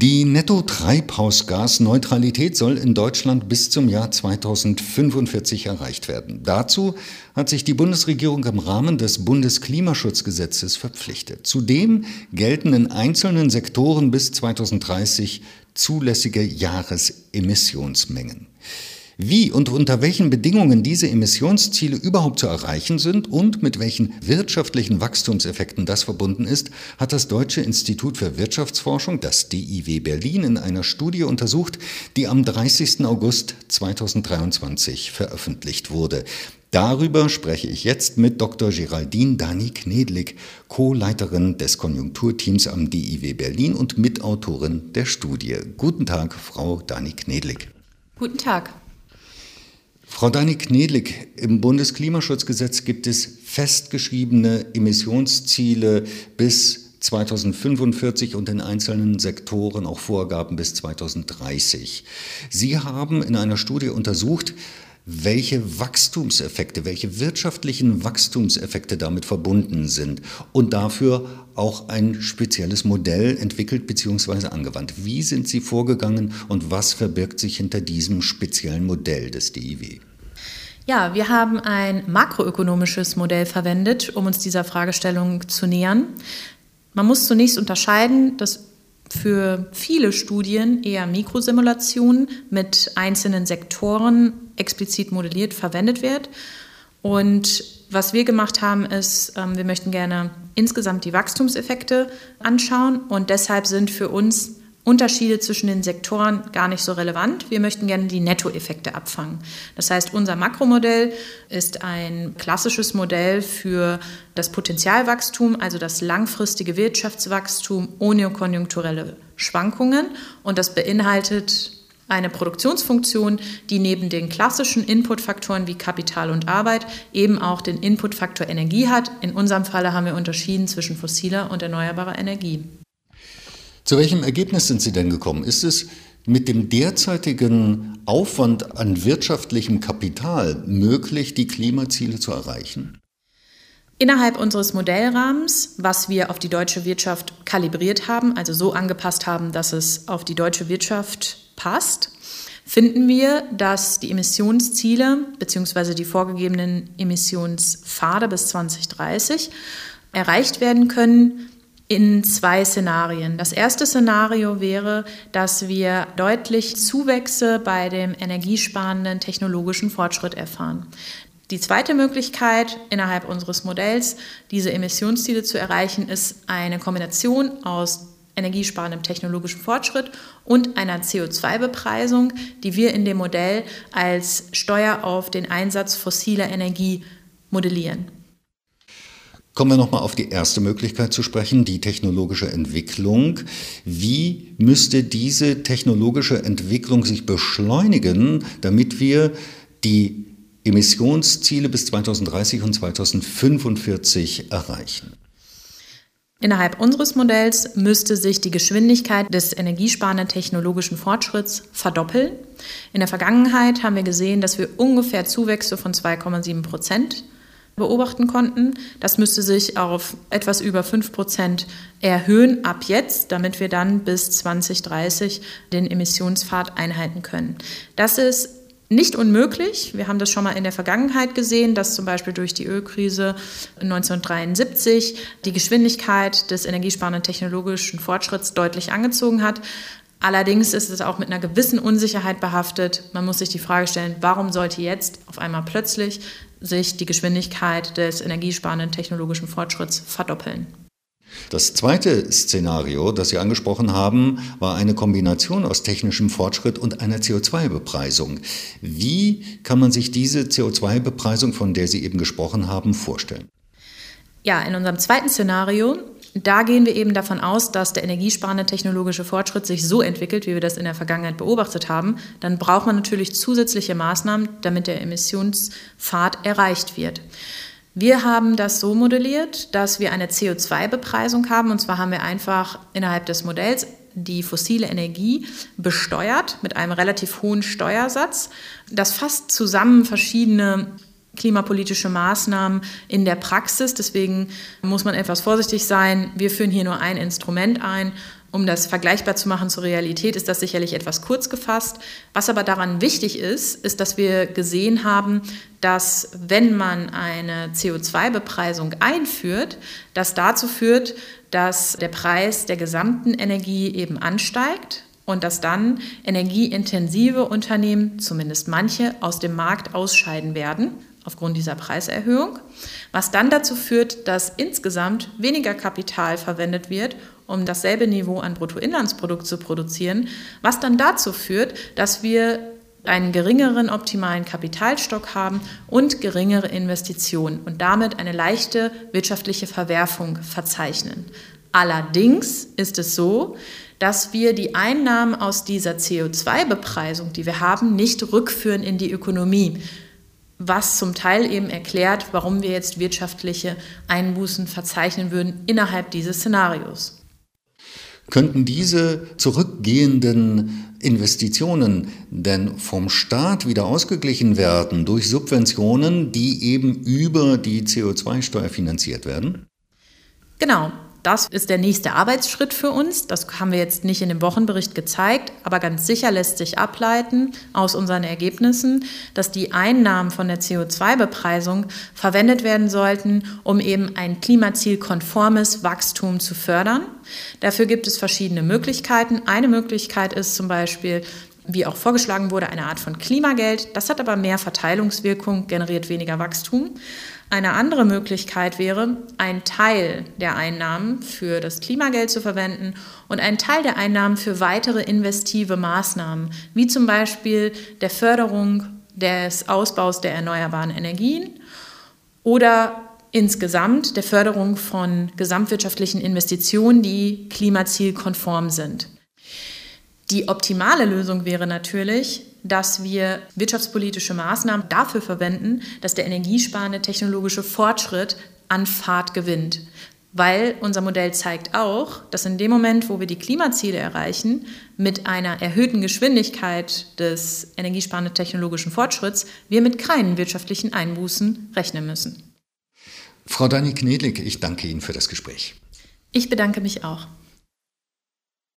Die Netto-Treibhausgasneutralität soll in Deutschland bis zum Jahr 2045 erreicht werden. Dazu hat sich die Bundesregierung im Rahmen des Bundesklimaschutzgesetzes verpflichtet. Zudem gelten in einzelnen Sektoren bis 2030 zulässige Jahresemissionsmengen. Wie und unter welchen Bedingungen diese Emissionsziele überhaupt zu erreichen sind und mit welchen wirtschaftlichen Wachstumseffekten das verbunden ist, hat das Deutsche Institut für Wirtschaftsforschung, das DIW Berlin, in einer Studie untersucht, die am 30. August 2023 veröffentlicht wurde. Darüber spreche ich jetzt mit Dr. Geraldine Dani Knedlik, Co-Leiterin des Konjunkturteams am DIW Berlin und Mitautorin der Studie. Guten Tag, Frau Dani Knedlik. Guten Tag. Frau Dani Knedlik, im Bundesklimaschutzgesetz gibt es festgeschriebene Emissionsziele bis 2045 und in einzelnen Sektoren auch Vorgaben bis 2030. Sie haben in einer Studie untersucht, welche Wachstumseffekte, welche wirtschaftlichen Wachstumseffekte damit verbunden sind und dafür auch ein spezielles Modell entwickelt bzw. angewandt. Wie sind Sie vorgegangen und was verbirgt sich hinter diesem speziellen Modell des DIW? Ja, wir haben ein makroökonomisches Modell verwendet, um uns dieser Fragestellung zu nähern. Man muss zunächst unterscheiden, dass für viele Studien eher Mikrosimulationen mit einzelnen Sektoren explizit modelliert verwendet wird. Und was wir gemacht haben, ist, ähm, wir möchten gerne insgesamt die Wachstumseffekte anschauen und deshalb sind für uns Unterschiede zwischen den Sektoren gar nicht so relevant. Wir möchten gerne die Nettoeffekte abfangen. Das heißt, unser Makromodell ist ein klassisches Modell für das Potenzialwachstum, also das langfristige Wirtschaftswachstum ohne konjunkturelle Schwankungen. Und das beinhaltet eine Produktionsfunktion, die neben den klassischen Inputfaktoren wie Kapital und Arbeit eben auch den Inputfaktor Energie hat. In unserem Falle haben wir unterschieden zwischen fossiler und erneuerbarer Energie. Zu welchem Ergebnis sind Sie denn gekommen? Ist es mit dem derzeitigen Aufwand an wirtschaftlichem Kapital möglich, die Klimaziele zu erreichen? Innerhalb unseres Modellrahmens, was wir auf die deutsche Wirtschaft kalibriert haben, also so angepasst haben, dass es auf die deutsche Wirtschaft passt, finden wir, dass die Emissionsziele bzw. die vorgegebenen Emissionspfade bis 2030 erreicht werden können, in zwei Szenarien. Das erste Szenario wäre, dass wir deutlich Zuwächse bei dem energiesparenden technologischen Fortschritt erfahren. Die zweite Möglichkeit innerhalb unseres Modells, diese Emissionsziele zu erreichen, ist eine Kombination aus energiesparendem technologischen Fortschritt und einer CO2-Bepreisung, die wir in dem Modell als Steuer auf den Einsatz fossiler Energie modellieren. Kommen wir nochmal auf die erste Möglichkeit zu sprechen, die technologische Entwicklung. Wie müsste diese technologische Entwicklung sich beschleunigen, damit wir die Emissionsziele bis 2030 und 2045 erreichen? Innerhalb unseres Modells müsste sich die Geschwindigkeit des energiesparenden technologischen Fortschritts verdoppeln. In der Vergangenheit haben wir gesehen, dass wir ungefähr Zuwächse von 2,7 Prozent beobachten konnten. Das müsste sich auf etwas über 5 Prozent erhöhen ab jetzt, damit wir dann bis 2030 den Emissionspfad einhalten können. Das ist nicht unmöglich. Wir haben das schon mal in der Vergangenheit gesehen, dass zum Beispiel durch die Ölkrise 1973 die Geschwindigkeit des energiesparenden technologischen Fortschritts deutlich angezogen hat. Allerdings ist es auch mit einer gewissen Unsicherheit behaftet. Man muss sich die Frage stellen, warum sollte jetzt auf einmal plötzlich sich die Geschwindigkeit des energiesparenden technologischen Fortschritts verdoppeln? Das zweite Szenario, das Sie angesprochen haben, war eine Kombination aus technischem Fortschritt und einer CO2-Bepreisung. Wie kann man sich diese CO2-Bepreisung, von der Sie eben gesprochen haben, vorstellen? Ja, in unserem zweiten Szenario da gehen wir eben davon aus, dass der energiesparende technologische Fortschritt sich so entwickelt, wie wir das in der Vergangenheit beobachtet haben. Dann braucht man natürlich zusätzliche Maßnahmen, damit der Emissionspfad erreicht wird. Wir haben das so modelliert, dass wir eine CO2-Bepreisung haben. Und zwar haben wir einfach innerhalb des Modells die fossile Energie besteuert mit einem relativ hohen Steuersatz. Das fasst zusammen verschiedene klimapolitische Maßnahmen in der Praxis. Deswegen muss man etwas vorsichtig sein. Wir führen hier nur ein Instrument ein Um das vergleichbar zu machen zur Realität, ist das sicherlich etwas kurz gefasst. Was aber daran wichtig ist, ist, dass wir gesehen haben, dass wenn man eine CO2-Bepreisung einführt, das dazu führt, dass der Preis der gesamten Energie eben ansteigt und dass dann energieintensive Unternehmen, zumindest manche, aus dem Markt ausscheiden werden aufgrund dieser Preiserhöhung, was dann dazu führt, dass insgesamt weniger Kapital verwendet wird, um dasselbe Niveau an Bruttoinlandsprodukt zu produzieren, was dann dazu führt, dass wir einen geringeren optimalen Kapitalstock haben und geringere Investitionen und damit eine leichte wirtschaftliche Verwerfung verzeichnen. Allerdings ist es so, dass wir die Einnahmen aus dieser CO2-Bepreisung, die wir haben, nicht rückführen in die Ökonomie, was zum Teil eben erklärt, warum wir jetzt wirtschaftliche Einbußen verzeichnen würden innerhalb dieses Szenarios. Könnten diese zurückgehenden Investitionen denn vom Staat wieder ausgeglichen werden durch Subventionen, die eben über die CO2-Steuer finanziert werden? Genau. Das ist der nächste Arbeitsschritt für uns. Das haben wir jetzt nicht in dem Wochenbericht gezeigt, aber ganz sicher lässt sich ableiten aus unseren Ergebnissen, dass die Einnahmen von der CO2-Bepreisung verwendet werden sollten, um eben ein klimazielkonformes Wachstum zu fördern. Dafür gibt es verschiedene Möglichkeiten. Eine Möglichkeit ist zum Beispiel, wie auch vorgeschlagen wurde, eine Art von Klimageld. Das hat aber mehr Verteilungswirkung, generiert weniger Wachstum. Eine andere Möglichkeit wäre, einen Teil der Einnahmen für das Klimageld zu verwenden und einen Teil der Einnahmen für weitere investive Maßnahmen, wie zum Beispiel der Förderung des Ausbaus der erneuerbaren Energien oder insgesamt der Förderung von gesamtwirtschaftlichen Investitionen, die klimazielkonform sind. Die optimale Lösung wäre natürlich, dass wir wirtschaftspolitische Maßnahmen dafür verwenden, dass der energiesparende technologische Fortschritt an Fahrt gewinnt. Weil unser Modell zeigt auch, dass in dem Moment, wo wir die Klimaziele erreichen, mit einer erhöhten Geschwindigkeit des energiesparenden technologischen Fortschritts, wir mit keinen wirtschaftlichen Einbußen rechnen müssen. Frau Dani Knedlik, ich danke Ihnen für das Gespräch. Ich bedanke mich auch.